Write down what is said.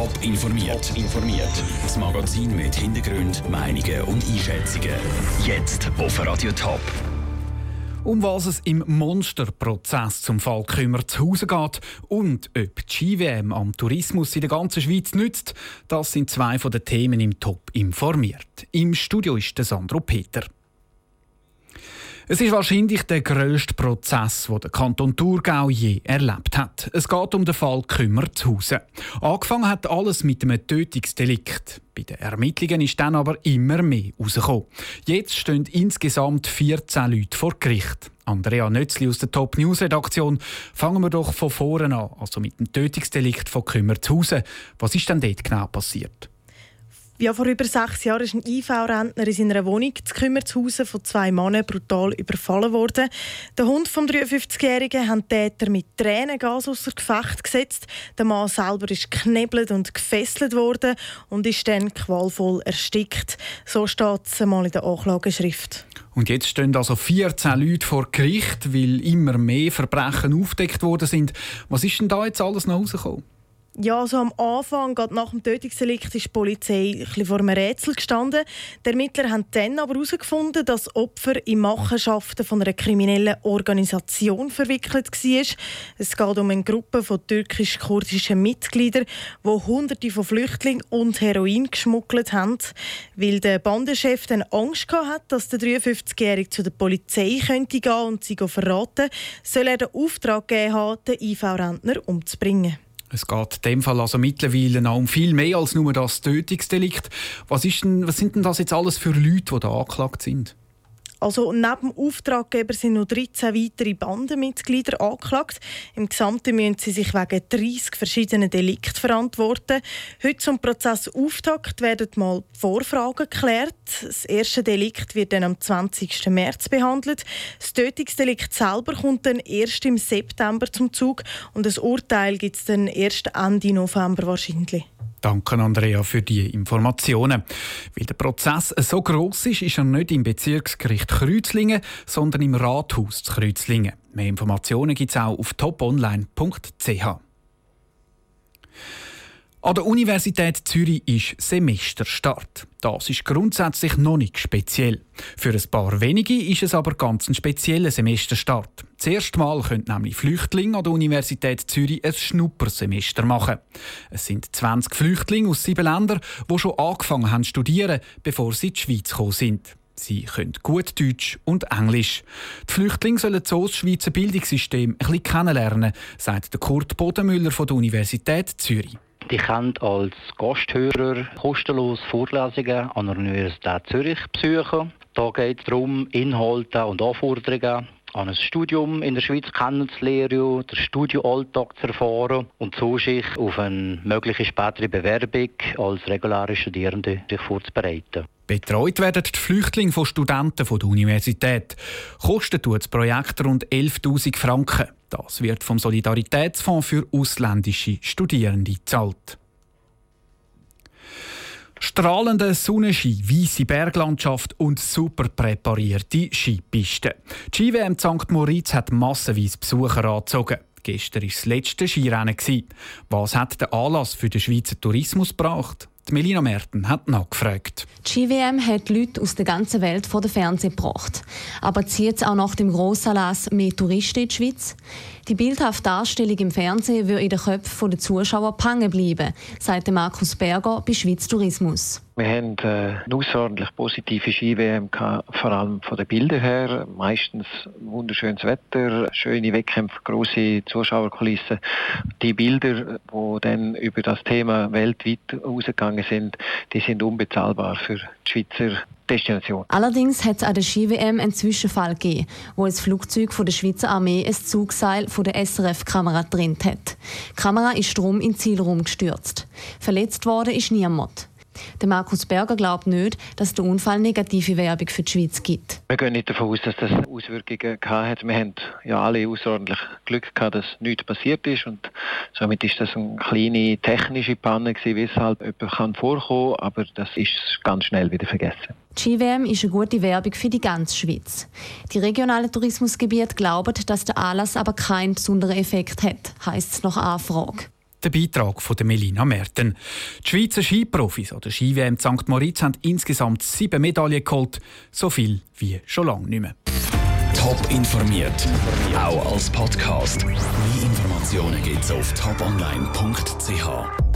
Top informiert. informiert. Das Magazin mit Hintergrund, Meinungen und Einschätzungen. Jetzt auf Radio Top. Um was es im Monsterprozess zum Fall Kümmer zu Hause geht und ob die GWM am Tourismus in der ganzen Schweiz nützt, das sind zwei von den Themen im Top informiert. Im Studio ist der Sandro Peter. Es ist wahrscheinlich der grösste Prozess, den der Kanton Thurgau je erlebt hat. Es geht um den Fall Kümmer zu Hause. Angefangen hat alles mit einem Tötungsdelikt. Bei den Ermittlungen ist dann aber immer mehr herausgekommen. Jetzt stehen insgesamt 14 Leute vor Gericht. Andrea Nötzli aus der Top News Redaktion. Fangen wir doch von vorne an, also mit dem Tötungsdelikt von Kümmer zu Hause. Was ist denn dort genau passiert? Ja, vor über sechs Jahren ist ein IV-Rentner in seiner Wohnung zu Kümmershausen von zwei Männern brutal überfallen worden. Der Hund vom 53-Jährigen hat Täter mit Tränengas außer Gefecht gesetzt. Der Mann selber ist geknebelt und gefesselt worden und ist dann qualvoll erstickt. So steht es einmal in der Anklageschrift. Und jetzt stehen also 14 Leute vor Gericht, weil immer mehr Verbrechen aufdeckt worden sind. Was ist denn da jetzt alles noch rausgekommen? Ja, also am Anfang, gerade nach dem Tötungsdelikt, ist die Polizei ein vor einem Rätsel gestanden. Die Ermittler haben dann aber herausgefunden, dass Opfer in Machenschaften von einer kriminellen Organisation verwickelt war. Es geht um eine Gruppe von türkisch-kurdischen Mitgliedern, die Hunderte von Flüchtlingen und Heroin geschmuggelt haben. Weil der Bandenchef dann Angst hatte, dass der 53-Jährige zu der Polizei könnte gehen und sie verraten, soll er den Auftrag gegeben haben, den IV-Rentner umzubringen. Es geht in dem Fall also mittlerweile auch um viel mehr als nur das Tötungsdelikt. Was, denn, was sind denn das jetzt alles für Leute, die da angeklagt sind? Also neben dem Auftraggeber sind noch 13 weitere Bandenmitglieder angeklagt. Im Gesamten müssen sie sich wegen 30 verschiedenen Delikten verantworten. Heute zum Prozessauftakt werden mal Vorfragen geklärt. Das erste Delikt wird dann am 20. März behandelt. Das Tötungsdelikt selber kommt dann erst im September zum Zug und das Urteil gibt es dann erst Ende November wahrscheinlich. Danke, Andrea, für die Informationen. Weil der Prozess so groß ist, ist er nicht im Bezirksgericht Kreuzlingen, sondern im Rathaus zu Kreuzlingen. Mehr Informationen gibt es auch auf toponline.ch. An der Universität Zürich ist Semesterstart. Das ist grundsätzlich noch nicht speziell. Für ein paar wenige ist es aber ganz ein spezieller Semesterstart. Zuerst mal können nämlich Flüchtlinge an der Universität Zürich ein Schnuppersemester machen. Es sind 20 Flüchtlinge aus sieben Ländern, die schon angefangen haben zu studieren, bevor sie in die Schweiz gekommen sind. Sie können gut Deutsch und Englisch. Die Flüchtlinge sollen so das Schweizer Bildungssystem ein bisschen kennenlernen, sagt Kurt Bodenmüller von der Universität Zürich. Die können als Gasthörer kostenlos Vorlesungen an der Universität Zürich besuchen. Da geht es darum, Inhalte und Anforderungen an ein Studium in der Schweiz kennenzulernen, den Studioalltag zu erfahren und so sich auf eine mögliche spätere Bewerbung als reguläre Studierende sich vorzubereiten. Betreut werden die Flüchtlinge von Studenten der Universität. Kostet das Projekt rund 11.000 Franken. Das wird vom Solidaritätsfonds für ausländische Studierende gezahlt. Strahlende Sonnenschein, weiße Berglandschaft und super präparierte Skipisten. Die Ski-WM St. Moritz hat massenweise Besucher angezogen. Gestern war das letzte Skirennen. Was hat der Anlass für den Schweizer Tourismus gebracht? Melina Merten hat nachgefragt. Die GWM hat Leute aus der ganzen Welt vor den Fernsehen gebracht. Aber zieht es auch nach dem Grossanlass mehr Touristen in die Schweiz? Die bildhafte Darstellung im Fernsehen würde in den Köpfen der Zuschauer hängen bleiben, sagt Markus Berger bei Schweiz Tourismus. Wir haben äh, eine außerordentlich positive Ski-WM vor allem von den Bildern her. Meistens wunderschönes Wetter, schöne Wettkämpfe, große Zuschauerkulissen. Die Bilder, die dann über das Thema weltweit ausgegangen sind, die sind unbezahlbar für die Schweizer. Allerdings hat es an der Ski-WM einen Zwischenfall gegeben, wo ein Flugzeug von der Schweizer Armee ein Zugseil von der SRF-Kamera drin hat. Die Kamera ist drum in den Zielraum gestürzt. Verletzt worden ist niemand. Der Markus Berger glaubt nicht, dass der Unfall negative Werbung für die Schweiz gibt. Wir gehen nicht davon aus, dass das Auswirkungen hat. Wir haben ja alle außerordentlich Glück gehabt, dass nichts passiert ist und somit ist das eine kleine technische Panne gewesen, weshalb jemand kann vorkommen, aber das ist ganz schnell wieder vergessen. Die Ski-WM ist eine gute Werbung für die ganze Schweiz. Die regionalen Tourismusgebiete glauben, dass der Anlass aber keinen besonderen Effekt hat, heisst es nach Anfrage. Der Beitrag von Melina Merten. Die Schweizer Skiprofis an der Ski-WM St. Moritz haben insgesamt sieben Medaillen geholt. So viel wie schon lange nicht mehr. Top informiert, auch als Podcast. Mehr Informationen gibt es auf toponline.ch.